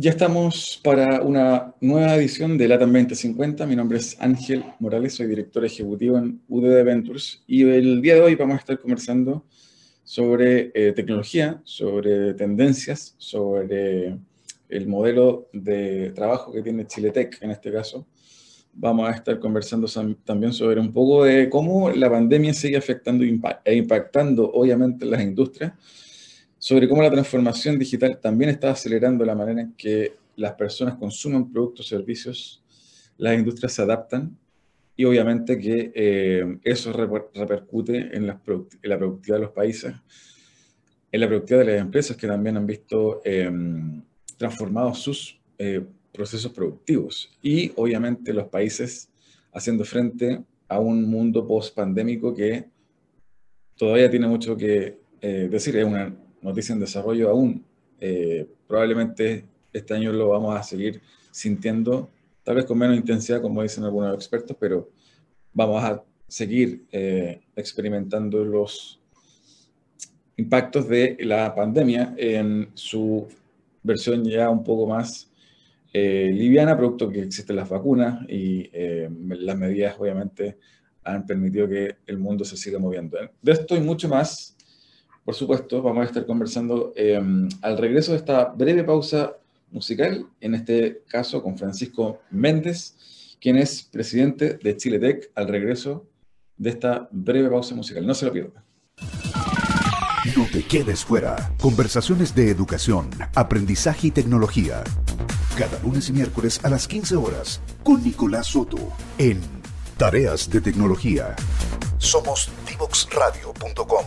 Ya estamos para una nueva edición de LATAM 2050. Mi nombre es Ángel Morales, soy director ejecutivo en UDD Ventures y el día de hoy vamos a estar conversando sobre eh, tecnología, sobre tendencias, sobre el modelo de trabajo que tiene Chiletec en este caso. Vamos a estar conversando también sobre un poco de cómo la pandemia sigue afectando e impactando obviamente las industrias sobre cómo la transformación digital también está acelerando la manera en que las personas consumen productos y servicios, las industrias se adaptan y obviamente que eh, eso repercute en la, productividad de los países, en la productividad de las empresas que también han visto em, transformados sus eh, procesos productivos. Y obviamente los países haciendo frente a un mundo post-pandémico que todavía tiene mucho que eh, decir, es una noticia en desarrollo aún. Eh, probablemente este año lo vamos a seguir sintiendo, tal vez con menos intensidad, como dicen algunos expertos, pero vamos a seguir eh, experimentando los impactos de la pandemia en su versión ya un poco más eh, liviana, producto que existen las vacunas y las medidas obviamente han permitido que el mundo se siga moviendo. De esto y mucho más por supuesto, vamos a estar conversando em, al regreso de esta breve pausa musical, en este caso con Francisco Méndez, quien es presidente de Chile Tech, al regreso de esta breve pausa musical. No se lo pierda. No te quedes fuera. Conversaciones de educación, aprendizaje y tecnología. Cada lunes y miércoles a las 15 horas con Nicolás Soto en Tareas de Tecnología. Somos divoxradio.com.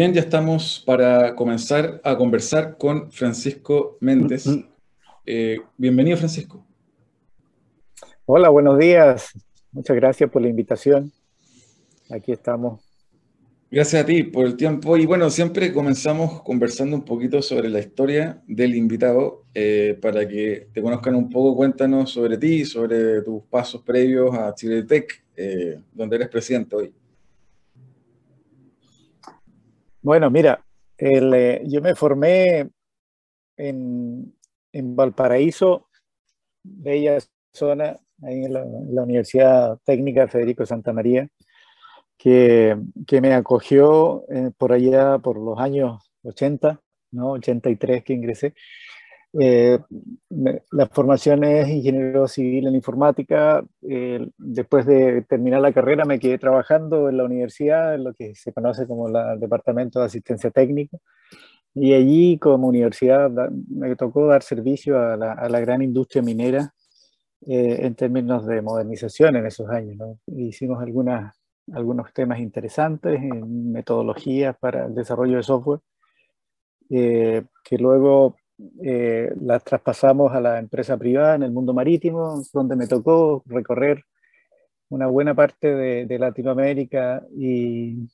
Bien, ya estamos para comenzar a conversar con Francisco Méndez. Mm, mm. Eh, bienvenido, Francisco. Hola, buenos días. Muchas gracias por la invitación. Aquí estamos. Gracias a ti por el tiempo. Y bueno, siempre comenzamos conversando un poquito sobre la historia del invitado eh, para que te conozcan un poco. Cuéntanos sobre ti, sobre tus pasos previos a Chile Tech, eh, donde eres presidente hoy. Bueno, mira, eh, yo me formé en, Valparaíso, bella zona, ahí en la, Universidad Técnica Federico Santa María, que, me acogió eh, por allá por los años 80, ¿no? 83 que ingresé. Eh, la formación es ingeniero civil en informática. después de terminar la carrera me quedé trabajando en la universidad, en lo que se conoce como el Departamento de Asistencia Técnica. Y allí como universidad me tocó dar servicio a la, gran industria minera eh, en términos de modernización en esos años. Hicimos algunas, algunos temas interesantes en metodologías para el desarrollo de software, eh, que luego eh, las traspasamos a la empresa privada en el mundo marítimo, donde me tocó recorrer una buena parte de, Latinoamérica y,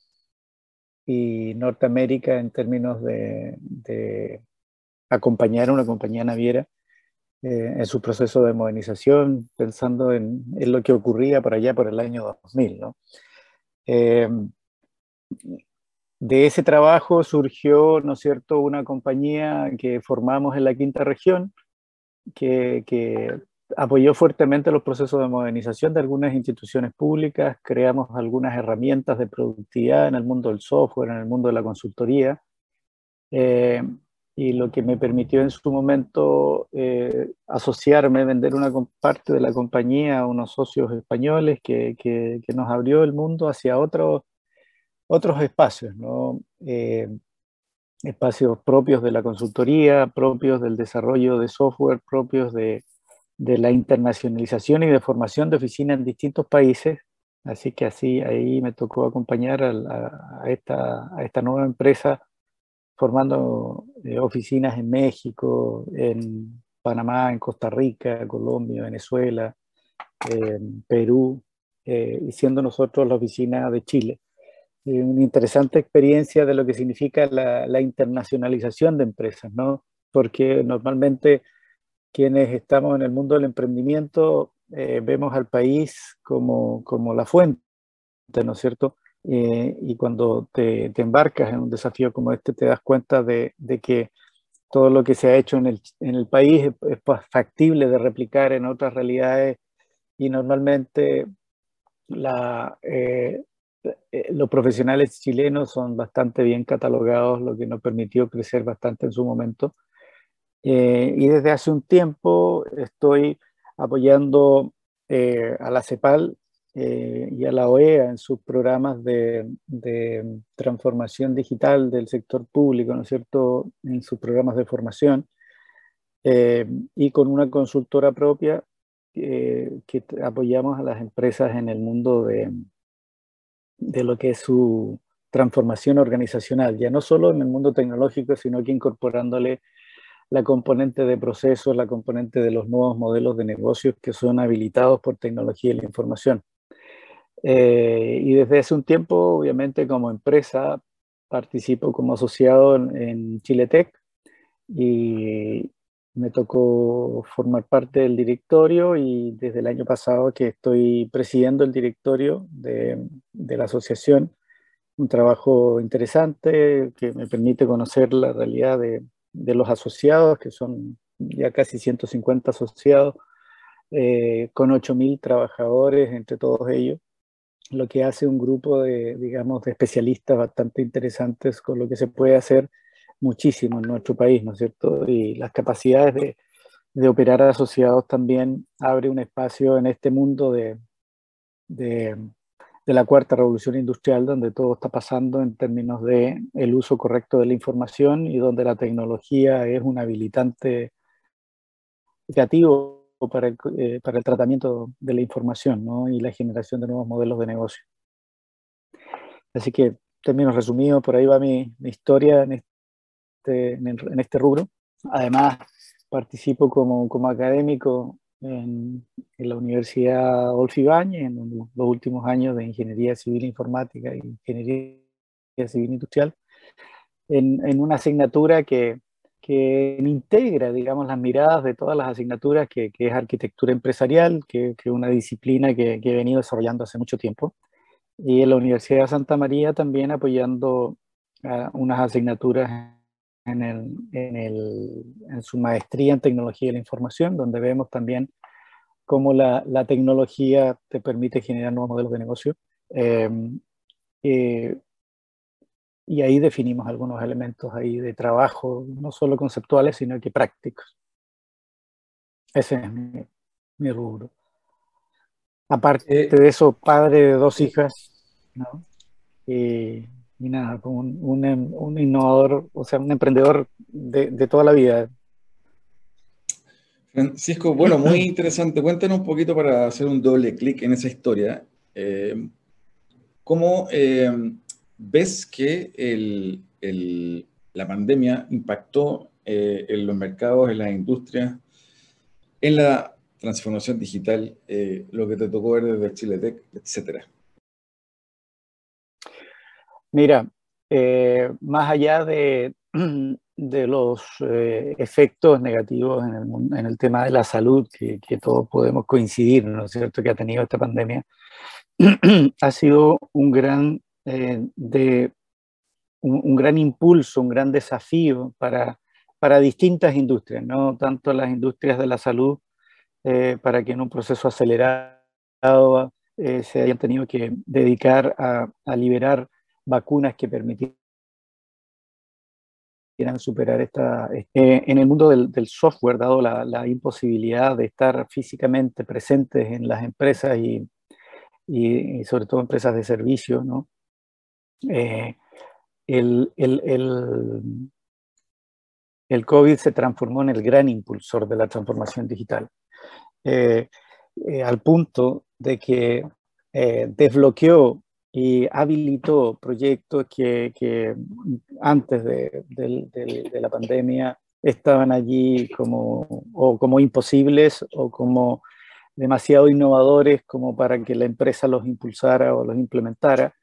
y, Norteamérica en términos de, acompañar a una compañía naviera eh, en su proceso de modernización, pensando en, lo que ocurría por allá por el año 2000. ¿no? Eh, de ese trabajo surgió, ¿no es cierto?, una compañía que formamos en la quinta región, que, apoyó fuertemente los procesos de modernización de algunas instituciones públicas, creamos algunas herramientas de productividad en el mundo del software, en el mundo de la consultoría, eh, y lo que me permitió en su momento eh, asociarme, vender una parte de la compañía a unos socios españoles que, que nos abrió el mundo hacia otros otros espacios, ¿no? Eh, espacios propios de la consultoría, propios del desarrollo de software, propios de, la internacionalización y de formación de oficinas en distintos países, Así que así ahí me tocó acompañar a, esta, a esta nueva empresa formando eh, oficinas en México, en Panamá, en Costa Rica, Colombia, Venezuela, Perú, eh, y siendo nosotros la oficina de Chile. Una interesante experiencia de lo que significa la, la, internacionalización de empresas, ¿no? Porque normalmente quienes estamos en el mundo del emprendimiento eh, vemos al país como, como la fuente, ¿no es cierto? Eh, y cuando te, te, embarcas en un desafío como este, te das cuenta de, de que todo lo que se ha hecho en el, en el país es, es, factible de replicar en otras realidades y normalmente la, eh, los profesionales chilenos son bastante bien catalogados, lo que nos permitió crecer bastante en su momento. y desde hace un tiempo estoy apoyando eh, a la CEPAL eh, y a la OEA en sus programas de, transformación digital del sector público, ¿no es cierto?, en sus programas de formación, eh, y con una consultora propia que apoyamos a las empresas en el mundo de, de lo que es su transformación organizacional, ya no solo en el mundo tecnológico, sino que incorporándole la componente de procesos, la componente de los nuevos modelos de negocios que son habilitados por tecnología y la información. Eh, y desde hace un tiempo, obviamente, como empresa, participo como asociado en, en Chiletech y me tocó formar parte del directorio y desde el año pasado que estoy presidiendo el directorio de, de la asociación, un trabajo interesante que me permite conocer la realidad de, de los asociados, que son ya casi 150 asociados, eh, con 8.000 trabajadores entre todos ellos, lo que hace un grupo de, digamos, de especialistas bastante interesantes con lo que se puede hacer muchísimo en nuestro país, ¿no es cierto? Y las capacidades de, de operar asociados también abre un espacio en este mundo de, de la cuarta revolución industrial, donde todo está pasando en términos de el uso correcto de la información y donde la tecnología es un habilitante creativo para el, eh, para el tratamiento de la información ¿no? y la generación de nuevos modelos de negocio. Así que, en términos resumidos, por ahí va mi, mi historia en en, este rubro. Además, participo como, como académico en, la Universidad Adolfo en los últimos años de Ingeniería Civil Informática y Ingeniería Civil Industrial, en, en una asignatura que, que, integra, digamos, las miradas de todas las asignaturas, que, que es arquitectura empresarial, que es una disciplina que, que he venido desarrollando hace mucho tiempo, y en la Universidad de Santa María también apoyando unas asignaturas en, el, en, el, en, su maestría en tecnología de la información, donde vemos también cómo la, la tecnología te permite generar nuevos modelos de negocio. Eh, eh, y ahí definimos algunos elementos ahí de trabajo, no solo conceptuales, sino que prácticos. Ese es mi, mi rubro. Aparte eh, de eso, padre de dos hijas, ¿no? Y y nada, como un, un, innovador, o sea, un emprendedor de, de, toda la vida. Francisco, bueno, muy interesante. Cuéntanos un poquito para hacer un doble clic en esa historia. Eh, ¿Cómo eh, ves que el, el, la pandemia impactó eh, en los mercados, en las industrias, en la transformación digital, lo que te tocó ver desde Chile Tech, etcétera? Mira, eh, más allá de, de los eh, efectos negativos en el, en el, tema de la salud, que, que, todos podemos coincidir, ¿no es cierto?, que ha tenido esta pandemia, ha sido un gran, eh, de, un, gran impulso, un gran desafío para, para distintas industrias, no tanto las industrias de la salud, para que en un proceso acelerado se hayan tenido que dedicar a, a liberar vacunas que permitieran superar esta... Eh, en el mundo del, software, dado la, imposibilidad de estar físicamente presentes en las empresas y, y, sobre todo empresas de servicio. Eh, el, el, el, el, COVID se transformó en el gran impulsor de la transformación digital, eh, al punto de que desbloqueó y habilitó proyectos que, antes de, la pandemia estaban allí como, o como imposibles o como demasiado innovadores como para que la empresa los impulsara o los implementara.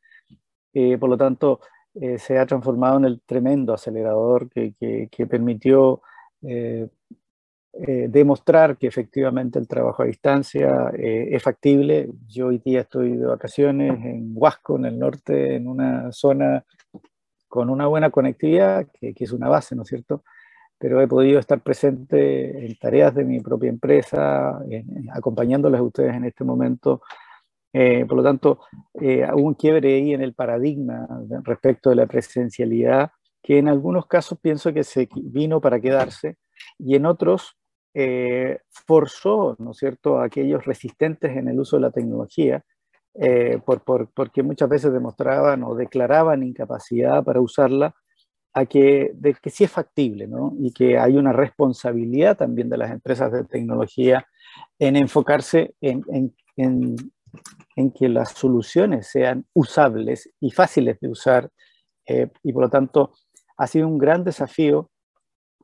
Eh, por lo tanto, eh, se ha transformado en el tremendo acelerador que, que, permitió eh, demostrar que efectivamente el trabajo a distancia es factible. Yo hoy día estoy de vacaciones en Huasco, en el norte, en una zona con una buena conectividad, que, que es una base, ¿no es cierto? pero he podido estar presente en tareas de mi propia empresa, acompañándoles a ustedes en este momento. Eh, por lo tanto, eh, hubo un quiebre ahí en el paradigma respecto de la presencialidad, que en algunos casos pienso que se vino para quedarse y en otros eh, forzó, ¿no es cierto?, a aquellos resistentes en el uso de la tecnología, por, por, porque muchas veces demostraban o declaraban incapacidad para usarla a que, que sí es factible, ¿no? Y que hay una responsabilidad también de las empresas de tecnología en enfocarse en, en, en, que las soluciones sean usables y fáciles de usar. Eh, y por lo tanto, ha sido un gran desafío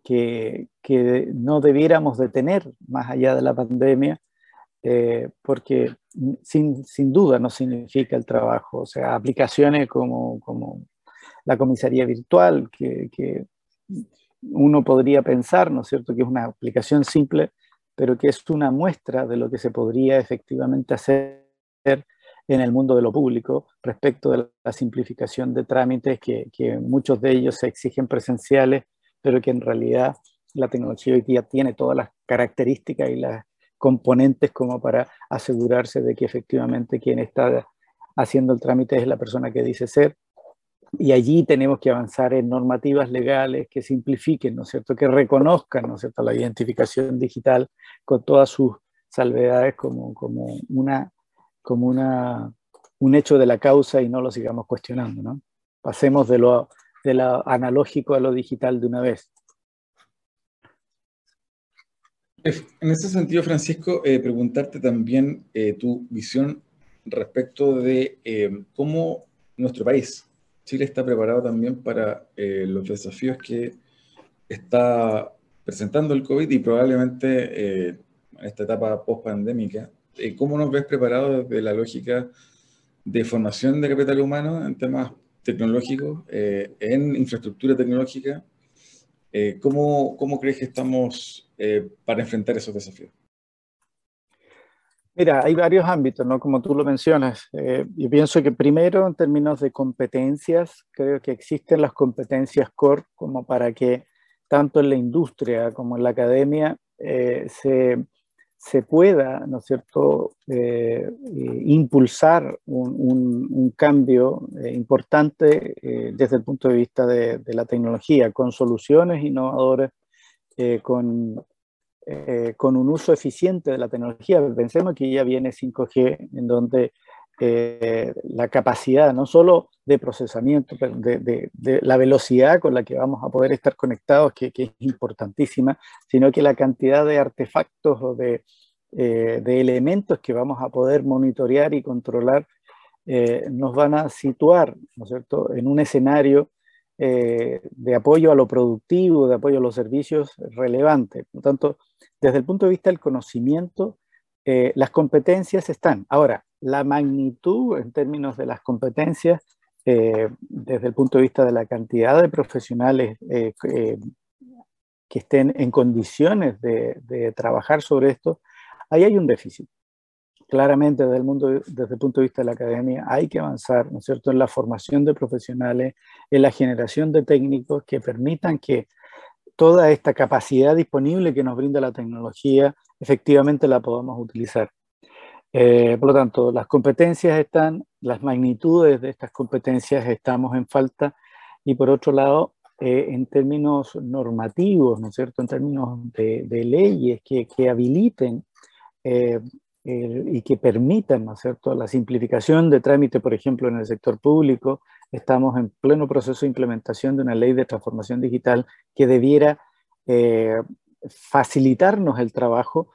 que, que no debiéramos de tener más allá de la pandemia, eh, porque sin, sin, duda no significa el trabajo. O sea, aplicaciones como, como la comisaría virtual, que, uno podría pensar, ¿no es cierto?, que es una aplicación simple, pero que es una muestra de lo que se podría efectivamente hacer en el mundo de lo público respecto de la simplificación de trámites que, que muchos de ellos se exigen presenciales, pero que en realidad la tecnología hoy día tiene todas las características y las componentes como para asegurarse de que efectivamente quien está haciendo el trámite es la persona que dice ser y allí tenemos que avanzar en normativas legales que simplifiquen, ¿no es cierto?, que reconozcan, ¿no es cierto?, la identificación digital con todas sus salvedades como, como, una, como una, un hecho de la causa y no lo sigamos cuestionando, ¿no? Pasemos de lo, de lo analógico a lo digital de una vez. En ese sentido, Francisco, eh, preguntarte también eh, tu visión respecto de eh, cómo nuestro país Chile está preparado también para los desafíos que está presentando el COVID y probablemente en esta etapa post-pandémica. ¿Cómo nos ves preparados desde la lógica de formación de capital humano en temas tecnológicos, en infraestructura tecnológica? ¿cómo, ¿Cómo crees que estamos para enfrentar esos desafíos? Mira, hay varios ámbitos, ¿no? Como tú lo mencionas. Eh, yo pienso que primero, en términos de competencias, creo que existen las competencias core como para que tanto en la industria como en la academia eh, se, se, pueda, ¿no es cierto?, eh, impulsar un, un, cambio importante desde el punto de vista de, de, la tecnología, con soluciones innovadoras, con eh, con un uso eficiente de la tecnología. Pensemos que ya viene 5G, en donde eh, la capacidad no solo de procesamiento, de, la velocidad con la que vamos a poder estar conectados, que, es importantísima, sino que la cantidad de artefactos o de, eh, elementos que vamos a poder monitorear y controlar nos van a situar, ¿no es cierto?, en un escenario de apoyo a lo productivo, de apoyo a los servicios relevante. Por lo tanto, desde el punto de vista del conocimiento, eh, las competencias están. Ahora, la magnitud en términos de las competencias, eh, desde el punto de vista de la cantidad de profesionales eh, que estén en condiciones de, trabajar sobre esto, ahí hay un déficit. Claramente, desde el, mundo, desde el punto de vista de la academia, hay que avanzar, ¿no es cierto?, en la formación de profesionales, en la generación de técnicos que permitan que toda esta capacidad disponible que nos brinda la tecnología, efectivamente la podamos utilizar. Eh, por lo tanto, las competencias están, las magnitudes de estas competencias estamos en falta y por otro lado, eh, en términos normativos, ¿no es cierto?, en términos de, leyes que, que habiliten eh, y que permitan, ¿no es cierto?, la simplificación de trámite, por ejemplo, en el sector público, estamos en pleno proceso de implementación de una ley de transformación digital que debiera facilitarnos el trabajo,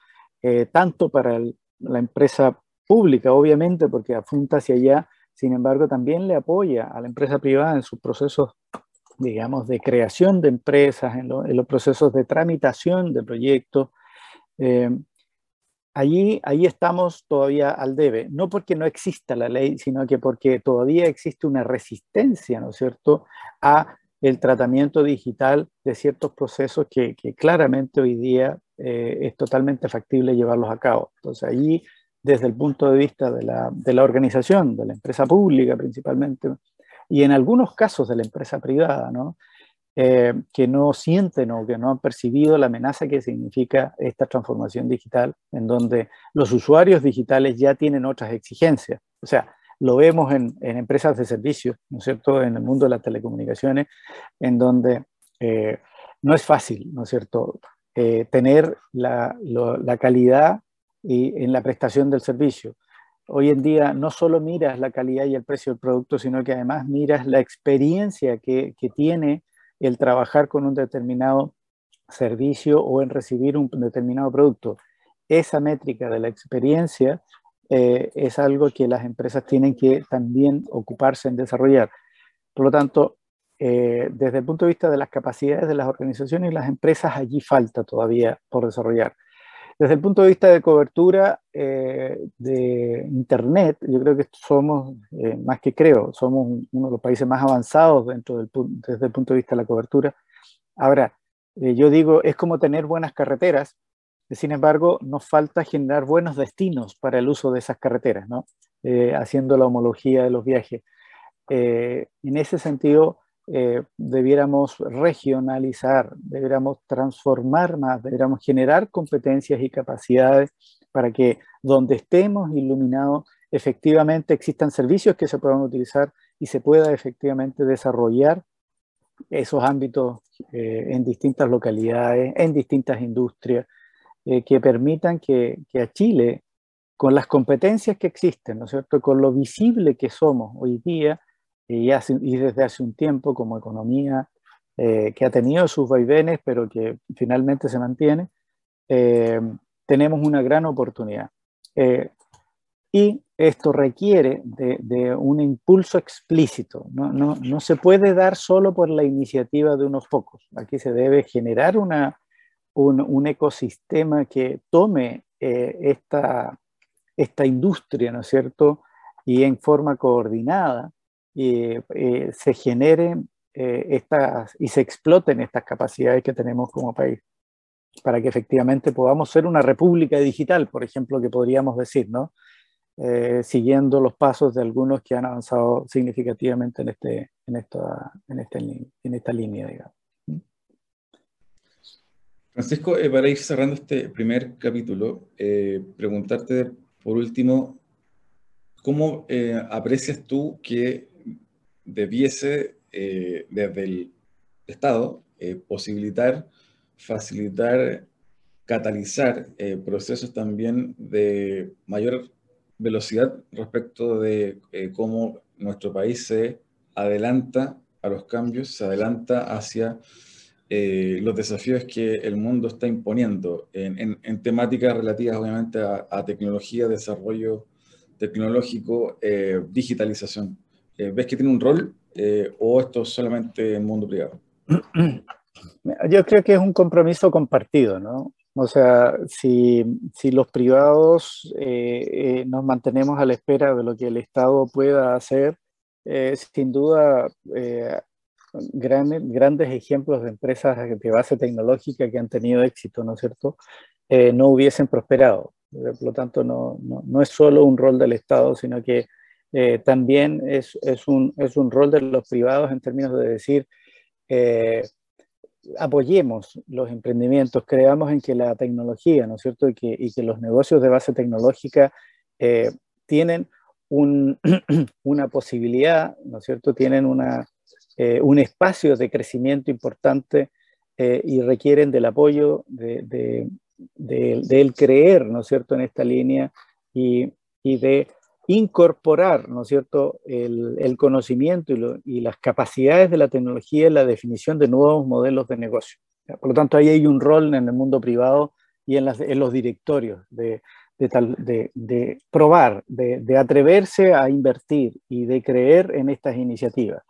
tanto para la empresa pública, obviamente, porque apunta hacia allá, sin embargo, también le apoya a la empresa privada en sus procesos, digamos, de creación de empresas, en, los procesos de tramitación de proyectos. Eh, allí, allí estamos todavía al debe, no porque no exista la ley, sino que porque todavía existe una resistencia, ¿no es cierto?, a el tratamiento digital de ciertos procesos que, claramente hoy día eh, es totalmente factible llevarlos a cabo. Entonces, allí, desde el punto de vista de la, de la organización, de la empresa pública principalmente, y en algunos casos de la empresa privada, ¿no? Eh, que no sienten o que no han percibido la amenaza que significa esta transformación digital, en donde los usuarios digitales ya tienen otras exigencias. O sea, lo vemos en, empresas de servicios, ¿no es cierto?, en el mundo de las telecomunicaciones, en donde eh, no es fácil, ¿no es cierto?, eh, tener la, calidad y, en la prestación del servicio. Hoy en día no solo miras la calidad y el precio del producto, sino que además miras la experiencia que, que tiene el trabajar con un determinado servicio o en recibir un determinado producto. Esa métrica de la experiencia eh, es algo que las empresas tienen que también ocuparse en desarrollar. Por lo tanto, eh, desde el punto de vista de las capacidades de las organizaciones y las empresas, allí falta todavía por desarrollar. Desde el punto de vista de cobertura eh, de Internet, yo creo que somos, más que creo, somos uno de los países más avanzados dentro del, desde el punto de vista de la cobertura. Ahora, yo digo, es como tener buenas carreteras, sin embargo, nos falta generar buenos destinos para el uso de esas carreteras, ¿no? Eh, haciendo la homología de los viajes. Eh, en ese sentido, eh, debiéramos regionalizar, debiéramos transformar más, debiéramos generar competencias y capacidades para que donde estemos iluminados, efectivamente existan servicios que se puedan utilizar y se pueda efectivamente desarrollar esos ámbitos en distintas localidades, en distintas industrias, eh, que permitan que, a Chile, con las competencias que existen, ¿no es cierto?, con lo visible que somos hoy día y, y desde hace un tiempo como economía eh, que ha tenido sus vaivenes, pero que finalmente se mantiene, eh, tenemos una gran oportunidad. y esto requiere de, un impulso explícito. ¿no? No, no, se puede dar solo por la iniciativa de unos pocos. Aquí se debe generar una, un, ecosistema que tome eh, esta, esta industria, ¿no es cierto? Y en forma coordinada y, eh, se generen eh, estas y se exploten estas capacidades que tenemos como país para que efectivamente podamos ser una república digital, por ejemplo, que podríamos decir, ¿no? siguiendo los pasos de algunos que han avanzado significativamente en, este, en, esta, en, este, en esta línea, digamos. Francisco, eh, para ir cerrando este primer capítulo, eh, preguntarte por último, ¿cómo eh, aprecias tú que debiese desde el Estado posibilitar, facilitar, catalizar procesos también de mayor velocidad respecto de cómo nuestro país se adelanta a los cambios, se adelanta hacia eh, los desafíos que el mundo está imponiendo en, temáticas relativas obviamente a, tecnología, desarrollo tecnológico, eh, digitalización. Eh, ¿Ves que tiene un rol o esto es solamente el mundo privado? Yo creo que es un compromiso compartido, ¿no? O sea, si, si los privados nos mantenemos a la espera de lo que el Estado pueda hacer, sin duda grandes ejemplos de empresas de base tecnológica que han tenido éxito, ¿no es cierto?, eh, no hubiesen prosperado. Por lo tanto, no, no, es solo un rol del Estado, sino que eh, también es, es, un, es, un, rol de los privados en términos de decir, eh, apoyemos los emprendimientos, creamos en que la tecnología, ¿no es cierto?, y que, y que los negocios de base tecnológica tienen un, una posibilidad, ¿no es cierto?, tienen una, eh, un espacio de crecimiento importante eh, y requieren del apoyo de, del creer, ¿no es cierto?, en esta línea y, de incorporar, ¿no es cierto?, el, conocimiento y, las capacidades de la tecnología en la definición de nuevos modelos de negocio. Por lo tanto, ahí hay un rol en el mundo privado y en, los directorios de, de, tal, de, probar, de, atreverse a invertir y de creer en estas iniciativas.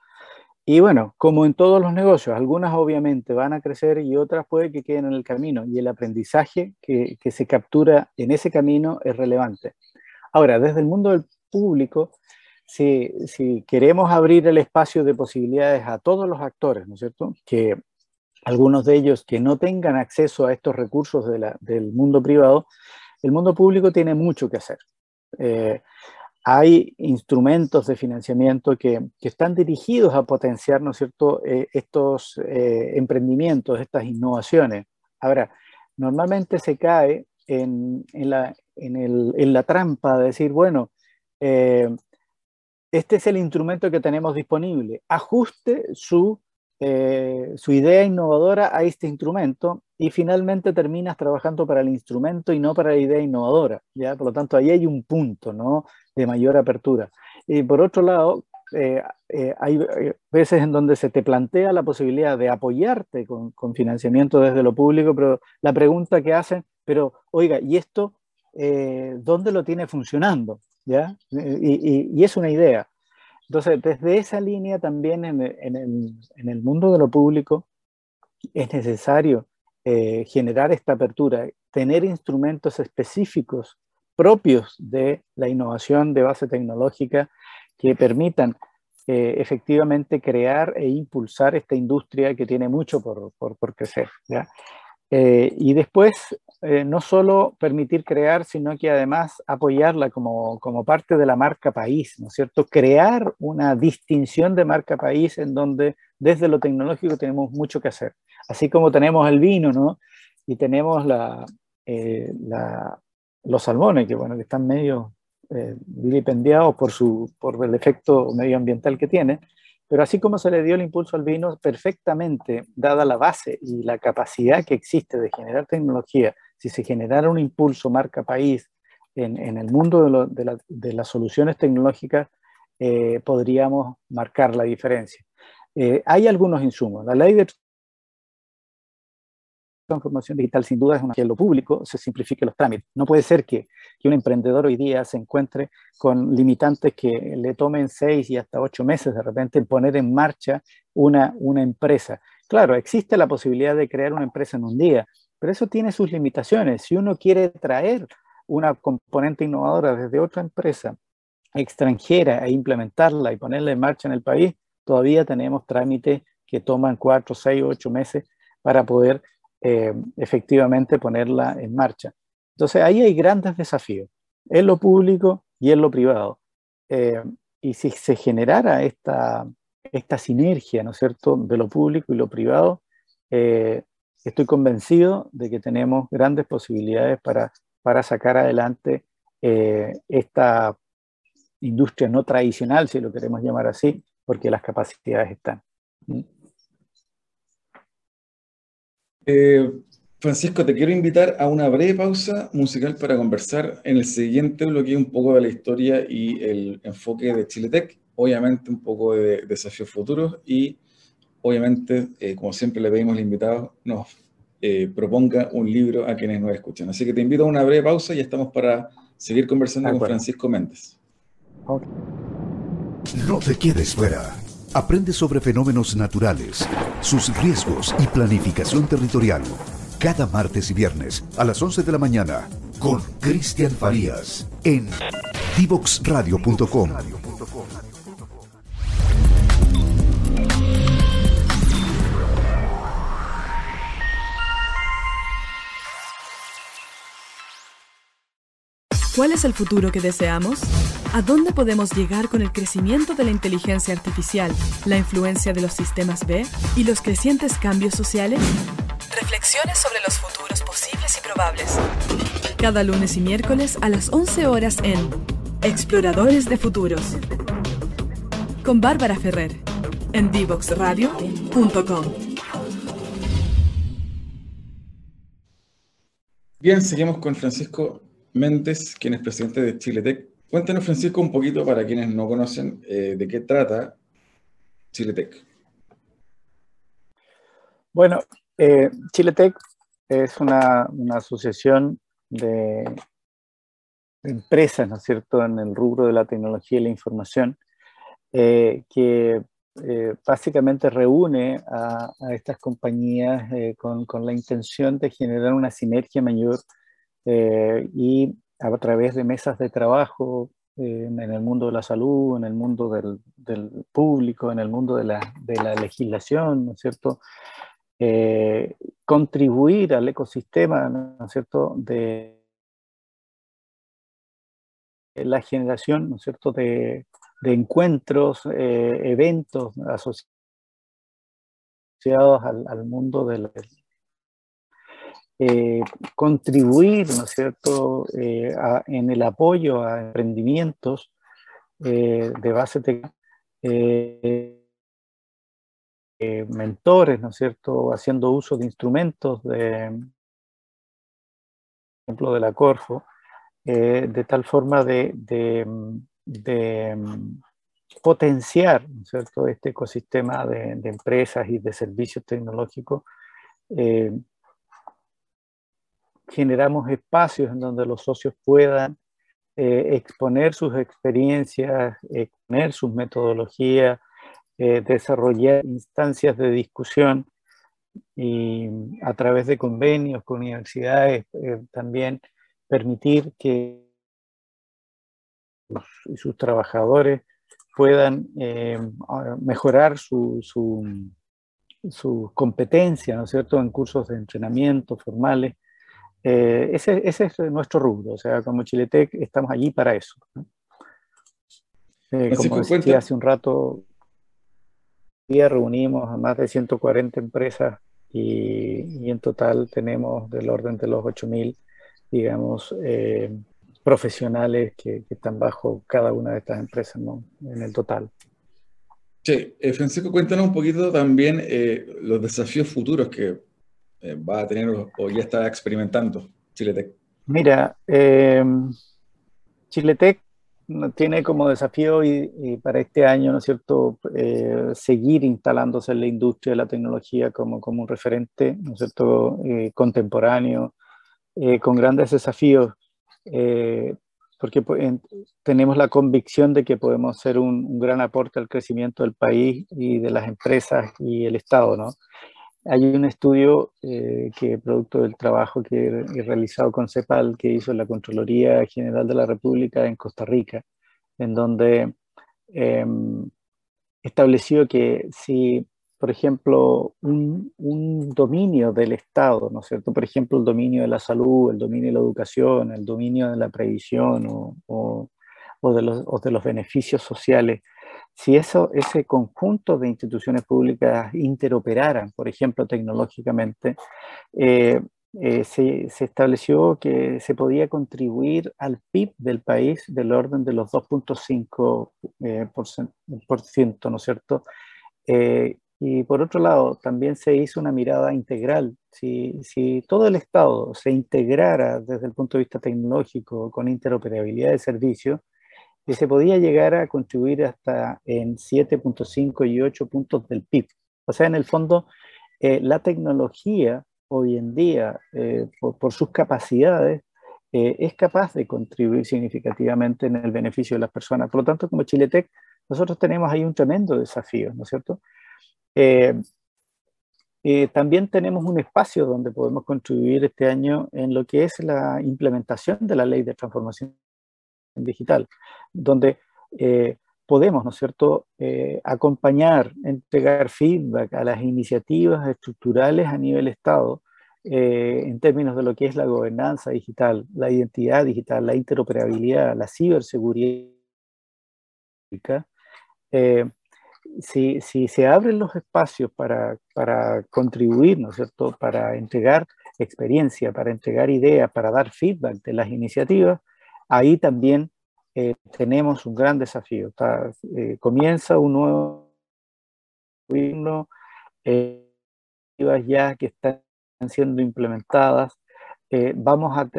Y bueno, como en todos los negocios, algunas obviamente van a crecer y otras puede que queden en el camino y el aprendizaje que, se captura en ese camino es relevante. Ahora, desde el mundo del público, si, queremos abrir el espacio de posibilidades a todos los actores, ¿no es cierto? Que algunos de ellos que no tengan acceso a estos recursos del mundo privado, el mundo público tiene mucho que hacer. Eh, hay instrumentos de financiamiento que, están dirigidos a potenciar, ¿no es cierto?, eh, estos eh, emprendimientos, estas innovaciones. Ahora, normalmente se cae en, la, en, la, trampa de decir, bueno, este es el instrumento que tenemos disponible, ajuste su eh, su idea innovadora a este instrumento y finalmente terminas trabajando para el instrumento y no para la idea innovadora. ¿ya? Por lo tanto, ahí hay un punto ¿no? de mayor apertura. Y por otro lado, eh, eh, hay veces en donde se te plantea la posibilidad de apoyarte con, financiamiento desde lo público, pero la pregunta que hacen, pero oiga, ¿y esto dónde lo tiene funcionando? ¿Ya? y es una idea. Entonces, desde esa línea también en, el, mundo de lo público es necesario eh, generar esta apertura, tener instrumentos específicos propios de la innovación de base tecnológica que permitan eh, efectivamente crear e impulsar esta industria que tiene mucho por, por, crecer. Eh, y después eh, no solo permitir crear, sino que además apoyarla como, como, parte de la marca país, ¿no es cierto? Crear una distinción de marca país en donde desde lo tecnológico tenemos mucho que hacer. Así como tenemos el vino, ¿no? Y tenemos la, eh, los salmones, que bueno, que están medio eh, vilipendiados por, por el efecto medioambiental que tiene, pero así como se le dio el impulso al vino, perfectamente, dada la base y la capacidad que existe de generar tecnología si se generara un impulso marca país en, el mundo de, las soluciones tecnológicas, eh, podríamos marcar la diferencia. Eh, hay algunos insumos. La ley de transformación digital sin duda es una que en lo público se simplifique los trámites. No puede ser que, un emprendedor hoy día se encuentre con limitantes que le tomen seis y hasta ocho meses de repente en poner en marcha una, una empresa. Claro, existe la posibilidad de crear una empresa en un día, pero eso tiene sus limitaciones. Si uno quiere traer una componente innovadora desde otra empresa extranjera e implementarla y ponerla en marcha en el país, todavía tenemos trámites que toman cuatro, seis, ocho meses para poder eh, efectivamente ponerla en marcha. Entonces ahí hay grandes desafíos, en lo público y en lo privado. Eh, y si se generara esta, esta sinergia, ¿no es cierto?, de lo público y lo privado, eh, estoy convencido de que tenemos grandes posibilidades para, para sacar adelante eh, esta industria no tradicional, si lo queremos llamar así, porque las capacidades están. ¿Mm? Eh, Francisco, te quiero invitar a una breve pausa musical para conversar en el siguiente bloque un poco de la historia y el enfoque de Chile Tech, obviamente un poco de desafíos futuros y obviamente, eh, como siempre le pedimos al invitado, nos eh, proponga un libro a quienes nos escuchan. Así que te invito a una breve pausa y estamos para seguir conversando con Francisco Méndez. No te quedes fuera. Aprende sobre fenómenos naturales, sus riesgos y planificación territorial. Cada martes y viernes a las 11 de la mañana con Cristian Farías en divoxradio.com. ¿Cuál es el futuro que deseamos? ¿A dónde podemos llegar con el crecimiento de la inteligencia artificial, la influencia de los sistemas B y los crecientes cambios sociales? Reflexiones sobre los futuros posibles y probables. Cada lunes y miércoles a las 11 horas en Exploradores de Futuros. Con Bárbara Ferrer en divoxradio.com. Bien, seguimos con Francisco Méndez, quien es presidente de Chile Tech. Cuéntanos, Francisco, un poquito para quienes no conocen eh, de qué trata Chile Tech. Bueno, eh, Chile Tech es una, asociación de, empresas, ¿no es cierto?, en el rubro de la tecnología y la información, que básicamente reúne a, estas compañías con, la intención de generar una sinergia mayor y a través de mesas de trabajo en el mundo de la salud, en el mundo del, público, en el mundo de la, de la, legislación, ¿no es cierto? Eh, contribuir al ecosistema, ¿no es cierto?, de la generación, ¿no es cierto?, de, de encuentros, eh, eventos asociados al, al mundo del, eh, contribuir, ¿no es cierto?, eh, en el apoyo a emprendimientos eh, de base técnica, mentores, ¿no es cierto?, haciendo uso de instrumentos, de, por ejemplo, de la Corfo, de tal forma de, de, de potenciar, ¿no es cierto?, este ecosistema de, empresas y de servicios tecnológicos generamos espacios en donde los socios puedan eh, exponer sus experiencias, exponer sus metodologías, eh, desarrollar instancias de discusión y a través de convenios con universidades eh, también permitir que sus, trabajadores puedan mejorar su, su, su competencia, ¿no es cierto?, en cursos de entrenamiento formales eh, ese, ese, es nuestro rubro, o sea, como Chiletec estamos allí para eso. Eh, como decía hace un rato, día reunimos a más de 140 empresas y, y en total tenemos del orden de los 8.000, digamos, eh, profesionales que, que, están bajo cada una de estas empresas, ¿no? En el total. Sí, Francisco, cuéntanos un poquito también los desafíos futuros que eh, va a tener o ya está experimentando Chiletec? Mira, eh, Chiletec tiene como desafío y, para este año, ¿no es cierto?, eh, seguir instalándose en la industria de la tecnología como, como un referente, ¿no es cierto?, contemporáneo, con grandes desafíos, porque tenemos la convicción de que podemos ser un, un, gran aporte al crecimiento del país y de las empresas y el Estado, ¿no? Hay un estudio eh, que, producto del trabajo que he realizado con CEPAL, que hizo la Contraloría General de la República en Costa Rica, en donde em, estableció que si, por ejemplo, un, dominio del Estado, ¿no es cierto? Por ejemplo, el dominio de la salud, el dominio de la educación, el dominio de la previsión o, o, de, los, o de los beneficios sociales, si eso, ese conjunto de instituciones públicas interoperaran, por ejemplo, tecnológicamente, eh, eh, se, se, estableció que se podía contribuir al PIB del país del orden de los 2.5%, eh, por, ¿no es cierto? y por otro lado, también se hizo una mirada integral. Si, si, todo el Estado se integrara desde el punto de vista tecnológico con interoperabilidad de servicios, que se podía llegar a contribuir hasta en 7.5 y 8 puntos del PIB. O sea, en el fondo, eh, la tecnología hoy en día, eh, por, sus capacidades, eh, es capaz de contribuir significativamente en el beneficio de las personas. Por lo tanto, como Chiletec, nosotros tenemos ahí un tremendo desafío, ¿no es cierto? también tenemos un espacio donde podemos contribuir este año en lo que es la implementación de la ley de transformación digital, donde eh, podemos, ¿no es cierto?, eh, acompañar, entregar feedback a las iniciativas estructurales a nivel Estado eh, en términos de lo que es la gobernanza digital, la identidad digital, la interoperabilidad, la ciberseguridad. Si, si, se abren los espacios para, para contribuir, ¿no es cierto?, para entregar experiencia, para entregar ideas, para dar feedback de las iniciativas, ahí también eh, tenemos un gran desafío. Eh, comienza un nuevo gobierno, eh, ya que están siendo implementadas. vamos a,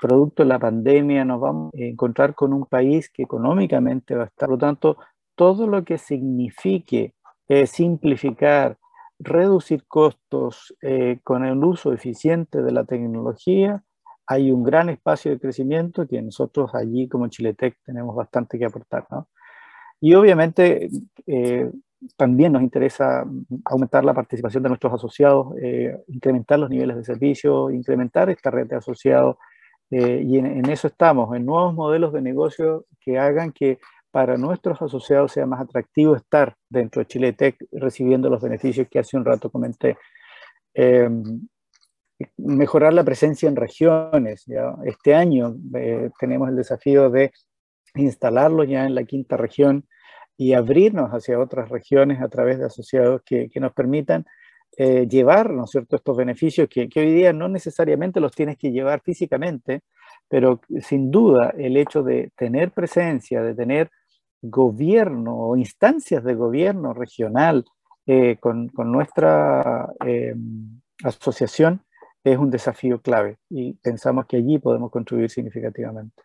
producto de la pandemia, nos vamos a encontrar con un país que económicamente va a estar. Por lo tanto, todo lo que signifique simplificar, reducir costos con el uso eficiente de la tecnología, hay un gran espacio de crecimiento que nosotros allí como Chiletec tenemos bastante que aportar. ¿no? Y obviamente eh, también nos interesa aumentar la participación de nuestros asociados, eh, incrementar los niveles de servicio, incrementar esta red de asociados, eh, y en, eso estamos, en nuevos modelos de negocio que hagan que para nuestros asociados sea más atractivo estar dentro de Chiletec recibiendo los beneficios que hace un rato comenté. Mejorar la presencia en regiones. Este año eh, tenemos el desafío de instalarlo ya en la quinta región y abrirnos hacia otras regiones a través de asociados que, nos permitan eh, llevar, ¿no es cierto?, estos beneficios que, hoy día no necesariamente los tienes que llevar físicamente, pero sin duda el hecho de tener presencia, de tener gobierno o instancias de gobierno regional eh, con, con, nuestra eh, asociación es un desafío clave y pensamos que allí podemos contribuir significativamente.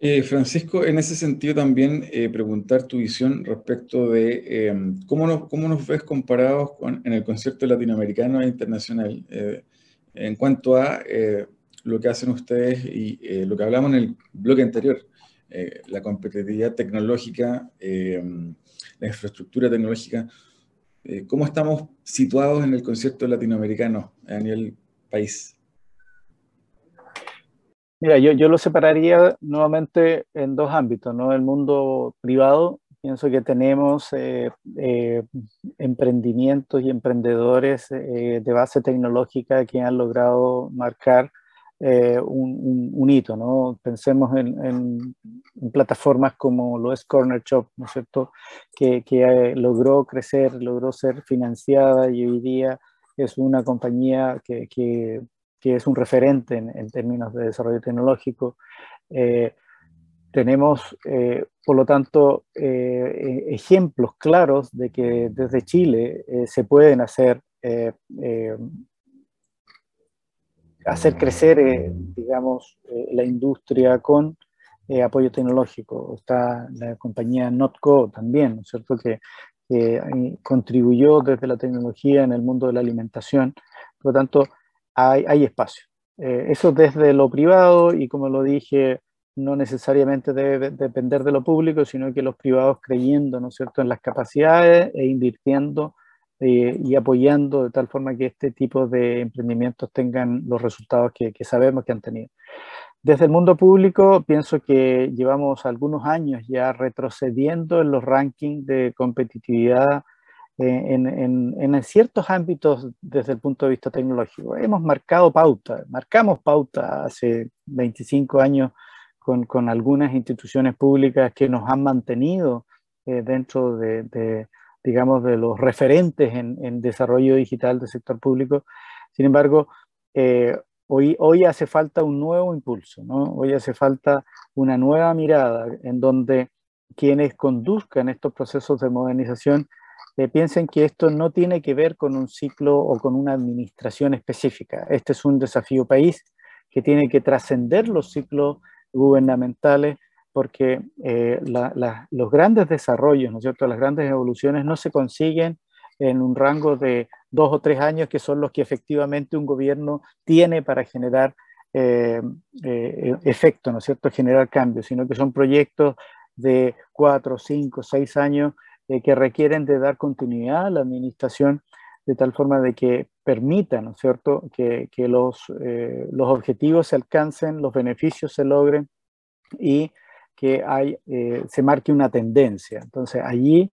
Eh, Francisco, en ese sentido también eh, preguntar tu visión respecto de eh, cómo, nos, cómo nos ves comparados con, en el concierto latinoamericano e internacional en cuanto a lo que hacen ustedes y lo que hablamos en el bloque anterior, la competitividad tecnológica, la infraestructura tecnológica. ¿Cómo estamos situados en el concierto latinoamericano a nivel país? Mira, yo, yo lo separaría nuevamente en dos ámbitos, ¿no? El mundo privado, pienso que tenemos eh, eh, emprendimientos y emprendedores eh, de base tecnológica que han logrado marcar un, un, hito, ¿no? Pensemos en, en, plataformas como lo es Corner Shop, ¿no es cierto? Que, que logró crecer, logró ser financiada y hoy día es una compañía que, que es un referente en, términos de desarrollo tecnológico. Eh, tenemos, eh, por lo tanto, eh, ejemplos claros de que desde Chile se pueden hacer, hacer crecer, digamos, la industria con apoyo tecnológico. Está la compañía Notco también, ¿no es cierto?, que contribuyó desde la tecnología en el mundo de la alimentación. Por lo tanto, hay, espacio. Eh, eso desde lo privado y como lo dije, no necesariamente debe depender de lo público, sino que los privados creyendo, ¿no es cierto?, en las capacidades e invirtiendo eh, y apoyando de tal forma que este tipo de emprendimientos tengan los resultados que, que sabemos que han tenido. Desde el mundo público, pienso que llevamos algunos años ya retrocediendo en los rankings de competitividad eh, en, ciertos ámbitos desde el punto de vista tecnológico. Hemos marcado pauta, marcamos pauta hace 25 años con, algunas instituciones públicas que nos han mantenido eh, dentro de, digamos, de los referentes en, desarrollo digital del sector público. Sin embargo, eh, hoy, hoy hace falta un nuevo impulso, hoy hace falta una nueva mirada en donde quienes conduzcan estos procesos de modernización piensen que esto no tiene que ver con un ciclo o con una administración específica. Este es un desafío país que tiene que trascender los ciclos gubernamentales porque eh, los grandes desarrollos, ¿no es cierto?, las grandes evoluciones no se consiguen en un rango de dos o tres años que son los que efectivamente un gobierno tiene para generar eh, eh, efecto, ¿no es cierto?, generar cambios, sino que son proyectos de cuatro, cinco, seis años que requieren de dar continuidad a la administración de tal forma de que permitan, ¿no es cierto?, que, los, los objetivos se alcancen, los beneficios se logren y que hay, eh, se marque una tendencia. Entonces, allí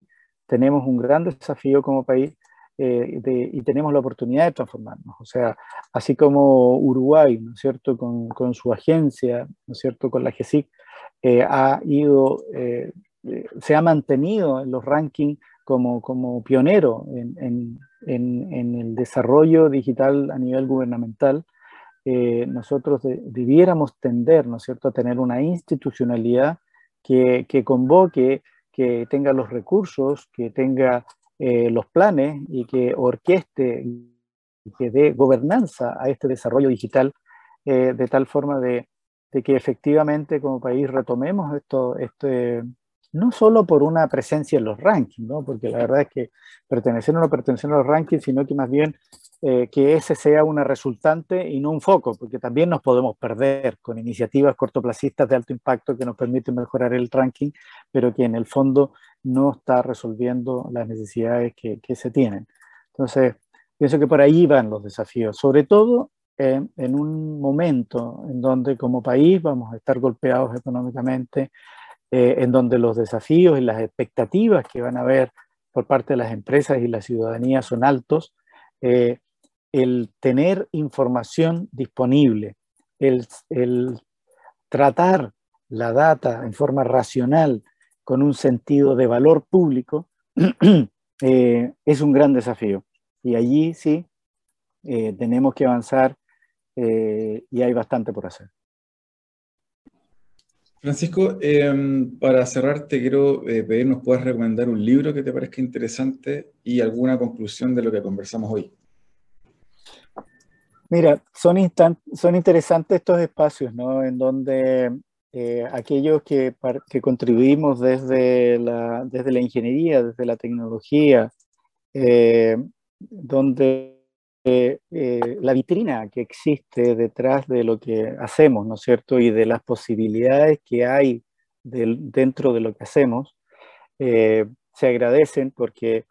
tenemos un gran desafío como país de, y tenemos la oportunidad de transformarnos. O sea, así como Uruguay, ¿no es cierto?, con, con su agencia, ¿no es cierto?, con la GESIC, ha ido eh, se ha mantenido en los rankings como, como pionero en, en, en, el desarrollo digital a nivel gubernamental, eh, nosotros debiéramos tender, ¿no es cierto?, a tener una institucionalidad que, que convoque, que tenga los recursos, que tenga eh, los planes y que orqueste que dé gobernanza a este desarrollo digital de tal forma de, de, que efectivamente como país retomemos esto, este, no solo por una presencia en los rankings, ¿no? porque la verdad es que pertenecer o no pertenecer a los rankings, sino que más bien eh, que ese sea una resultante y no un foco, porque también nos podemos perder con iniciativas cortoplacistas de alto impacto que nos permiten mejorar el ranking, pero que en el fondo no está resolviendo las necesidades que, que se tienen. Entonces, pienso que por ahí van los desafíos, sobre todo en un momento en donde como país vamos a estar golpeados económicamente, eh, en donde los desafíos y las expectativas que van a haber por parte de las empresas y la ciudadanía son altos, eh, el tener información disponible, el, tratar la data en forma racional con un sentido de valor público, eh, es un gran desafío. Y allí sí tenemos que avanzar eh, y hay bastante por hacer. Francisco, em, para cerrar te quiero eh, pedir nos puedas recomendar un libro que te parezca interesante y alguna conclusión de lo que conversamos hoy. Mira, son, son interesantes estos espacios, ¿no? En donde eh, aquellos que, que, contribuimos desde la, desde la ingeniería, desde la tecnología, donde eh, la vitrina que existe detrás de lo que hacemos, ¿no es cierto? Y de las posibilidades que hay dentro de lo que hacemos, eh, se agradecen porque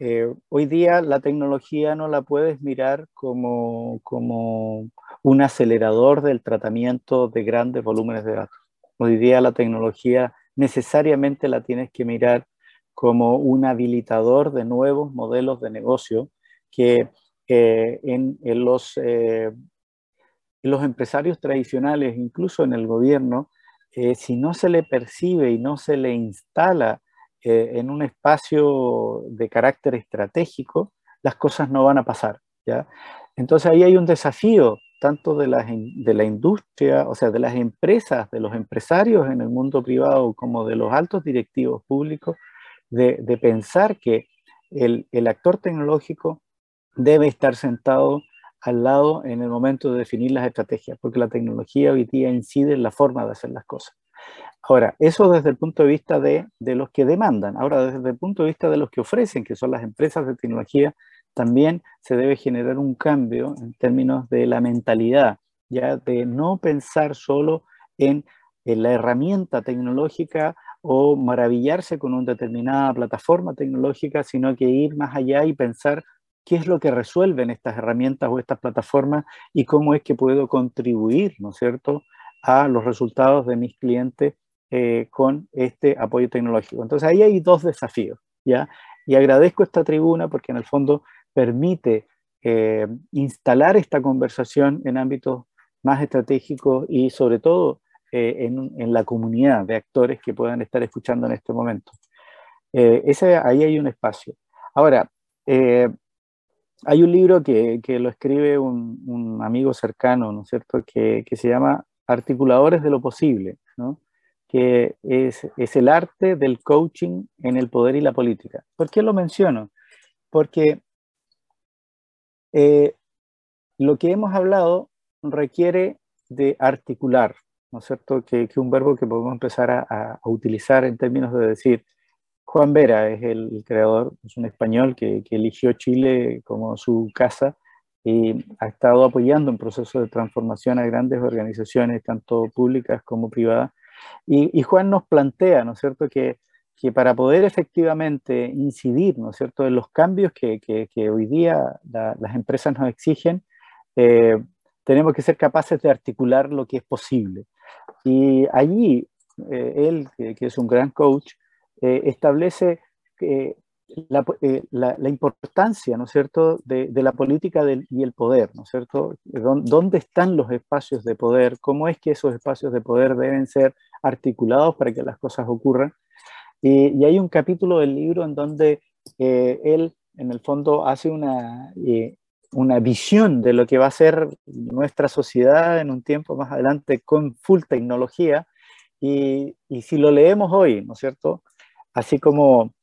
eh, hoy día la tecnología no la puedes mirar como, como un acelerador del tratamiento de grandes volúmenes de datos. Hoy día la tecnología necesariamente la tienes que mirar como un habilitador de nuevos modelos de negocio que en, los, eh, los empresarios tradicionales, incluso en el gobierno, eh, si no se le percibe y no se le instala eh, en un espacio de carácter estratégico, las cosas no van a pasar. ¿ya? Entonces ahí hay un desafío tanto de la, industria, o sea, de las empresas, de los empresarios en el mundo privado, como de los altos directivos públicos, de, pensar que el, actor tecnológico debe estar sentado al lado en el momento de definir las estrategias, porque la tecnología hoy día incide en la forma de hacer las cosas. Ahora, eso desde el punto de vista de, los que demandan. Ahora, desde el punto de vista de los que ofrecen, que son las empresas de tecnología, también se debe generar un cambio en términos de la mentalidad, ya de no pensar solo en, en la herramienta tecnológica o maravillarse con una determinada plataforma tecnológica, sino que ir más allá y pensar qué es lo que resuelven estas herramientas o estas plataformas y cómo es que puedo contribuir, ¿no es cierto?, a los resultados de mis clientes eh, con este apoyo tecnológico. Entonces ahí hay dos desafíos, ¿ya? Y agradezco esta tribuna porque en el fondo permite eh, instalar esta conversación en ámbitos más estratégicos y sobre todo eh, en, la comunidad de actores que puedan estar escuchando en este momento. ese, ahí hay un espacio. Ahora, hay un libro que, lo escribe un, amigo cercano, ¿no es cierto?, que, se llama Articuladores de lo Posible, ¿no? que es, el arte del coaching en el poder y la política. ¿Por qué lo menciono? Porque eh, lo que hemos hablado requiere de articular, ¿no es cierto? Que, que un verbo que podemos empezar a, a, utilizar en términos de decir, Juan Vera es el creador, es un español que, eligió Chile como su casa y ha estado apoyando en procesos de transformación a grandes organizaciones, tanto públicas como privadas. Y, Juan nos plantea, ¿no es cierto?, que, que, para poder efectivamente incidir, ¿no es cierto?, en los cambios que, que, hoy día las empresas nos exigen, eh, tenemos que ser capaces de articular lo que es posible. Y allí, eh, él, que, es un gran coach, eh, establece eh, la, importancia, ¿no es cierto?, de, la política y el poder, ¿no es cierto? ¿Dónde están los espacios de poder? ¿Cómo es que esos espacios de poder deben ser articulados para que las cosas ocurran? Y, hay un capítulo del libro en donde eh, él, en el fondo, hace una, una visión de lo que va a ser nuestra sociedad en un tiempo más adelante con full tecnología. Y, y si lo leemos hoy, ¿no es cierto? así como,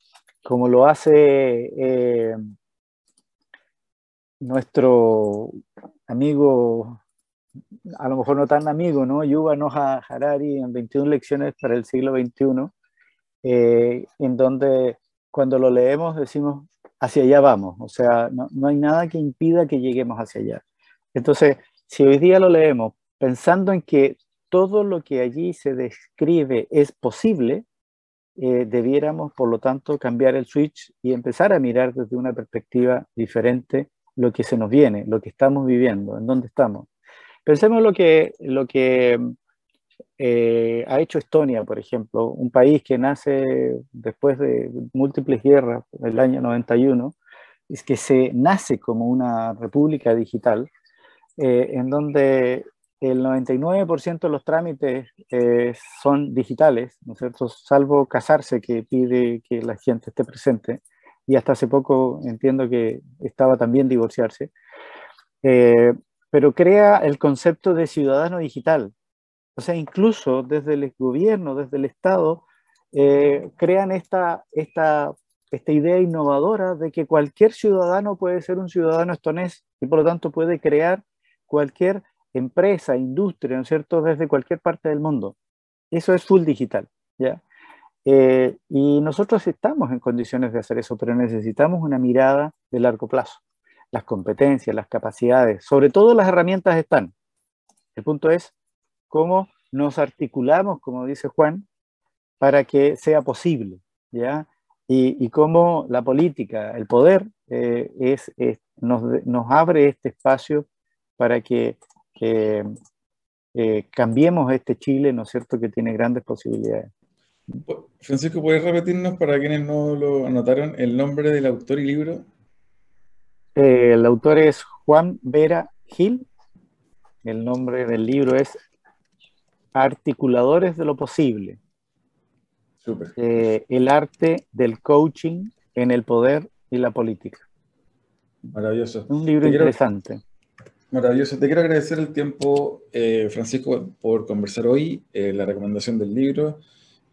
como lo hace eh, nuestro amigo, a lo mejor no tan amigo, ¿no? Yuval Noah Harari en 21 lecciones para el siglo XXI, eh, en donde cuando lo leemos decimos, hacia allá vamos, o sea, no, no hay nada que impida que lleguemos hacia allá. Entonces, si hoy día lo leemos pensando en que todo lo que allí se describe es posible, eh, debiéramos, por lo tanto, cambiar el switch y empezar a mirar desde una perspectiva diferente lo que se nos viene, lo que estamos viviendo, en dónde estamos. Pensemos lo que, lo que eh, ha hecho Estonia, por ejemplo, un país que nace después de múltiples guerras, el año 91, es que se nace como una república digital, eh, en donde el 99% de los trámites eh, son digitales, ¿no es cierto? Salvo casarse, que pide que la gente esté presente, y hasta hace poco entiendo que estaba también divorciarse, eh, pero crea el concepto de ciudadano digital. O sea, incluso desde el gobierno, desde el Estado, eh, crean esta, esta, esta idea innovadora de que cualquier ciudadano puede ser un ciudadano estonés y por lo tanto puede crear cualquier empresa, industria, ¿no es cierto?, desde cualquier parte del mundo. Eso es full digital, ¿ya? Eh, y nosotros estamos en condiciones de hacer eso, pero necesitamos una mirada de largo plazo. Las competencias, las capacidades, sobre todo las herramientas están. El punto es cómo nos articulamos, como dice Juan, para que sea posible, ¿ya? Y, cómo la política, el poder, eh, es, nos, nos abre este espacio para que que eh, cambiemos este Chile, ¿no es cierto?, que tiene grandes posibilidades. Francisco, ¿puedes repetirnos para quienes no lo anotaron el nombre del autor y libro? Eh, el autor es Juan Vera Gil. El nombre del libro es Articuladores de lo Posible. Eh, el arte del coaching en el poder y la política. Maravilloso. Un libro interesante. Maravilloso. Te quiero agradecer el tiempo, eh, Francisco, por conversar hoy, eh, la recomendación del libro,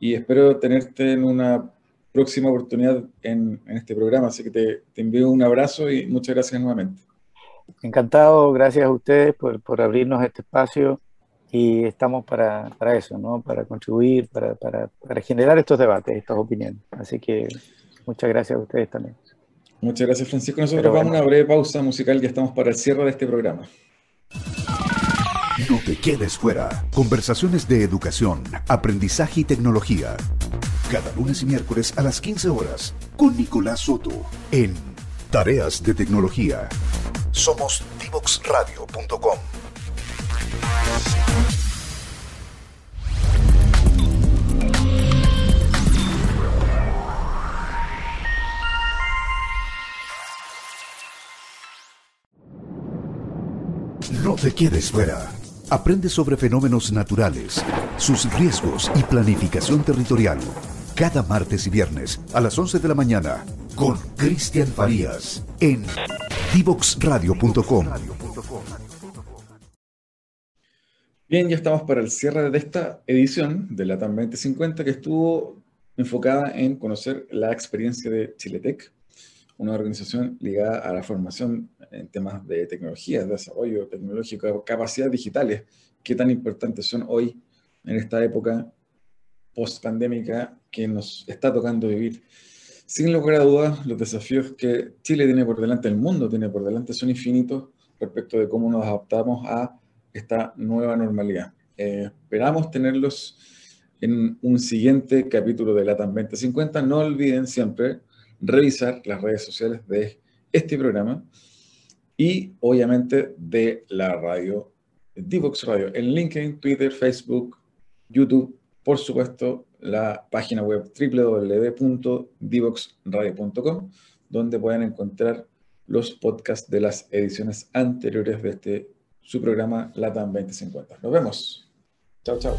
y espero tenerte en una próxima oportunidad en, este programa. Así que te, envío un abrazo y muchas gracias nuevamente. Encantado, gracias a ustedes por, por abrirnos este espacio y estamos para, para eso, ¿no? para contribuir, para, para, para generar estos debates, estas opiniones. Así que muchas gracias a ustedes también. Muchas gracias, Francisco. Nosotros vamos a una breve pausa musical, ya estamos para el cierre de este programa. No te quedes fuera. Conversaciones de educación, aprendizaje y tecnología. Cada lunes y miércoles a las 15 horas con Nicolás Soto en Tareas de Tecnología. Somos divoxradio.com. No te quedes fuera. Aprende sobre fenómenos naturales, sus riesgos y planificación territorial. Cada martes y viernes a las 11 de la mañana con Cristian Farías en divoxradio.com. Bien, ya estamos para el cierre de esta edición de la TAM 2050 que estuvo enfocada en conocer la experiencia de Chiletec, una organización ligada a la formación en temas de tecnología, desarrollo tecnológico, capacidades digitales, qué tan importantes son hoy en esta época post-pandémica que nos está tocando vivir. Sin lugar a dudas, los desafíos que Chile tiene por delante, el mundo tiene por delante, son infinitos respecto de cómo nos adaptamos a esta nueva normalidad. Eh, esperamos tenerlos en un siguiente capítulo de LATAM 2050. No olviden siempre revisar las redes sociales de este programa y obviamente de la radio Divox Radio en LinkedIn, Twitter, Facebook, YouTube, por supuesto la página web www.divoxradio.com donde pueden encontrar los podcasts de las ediciones anteriores de este su programa LATAM 2050. Nos vemos. Chao, chao.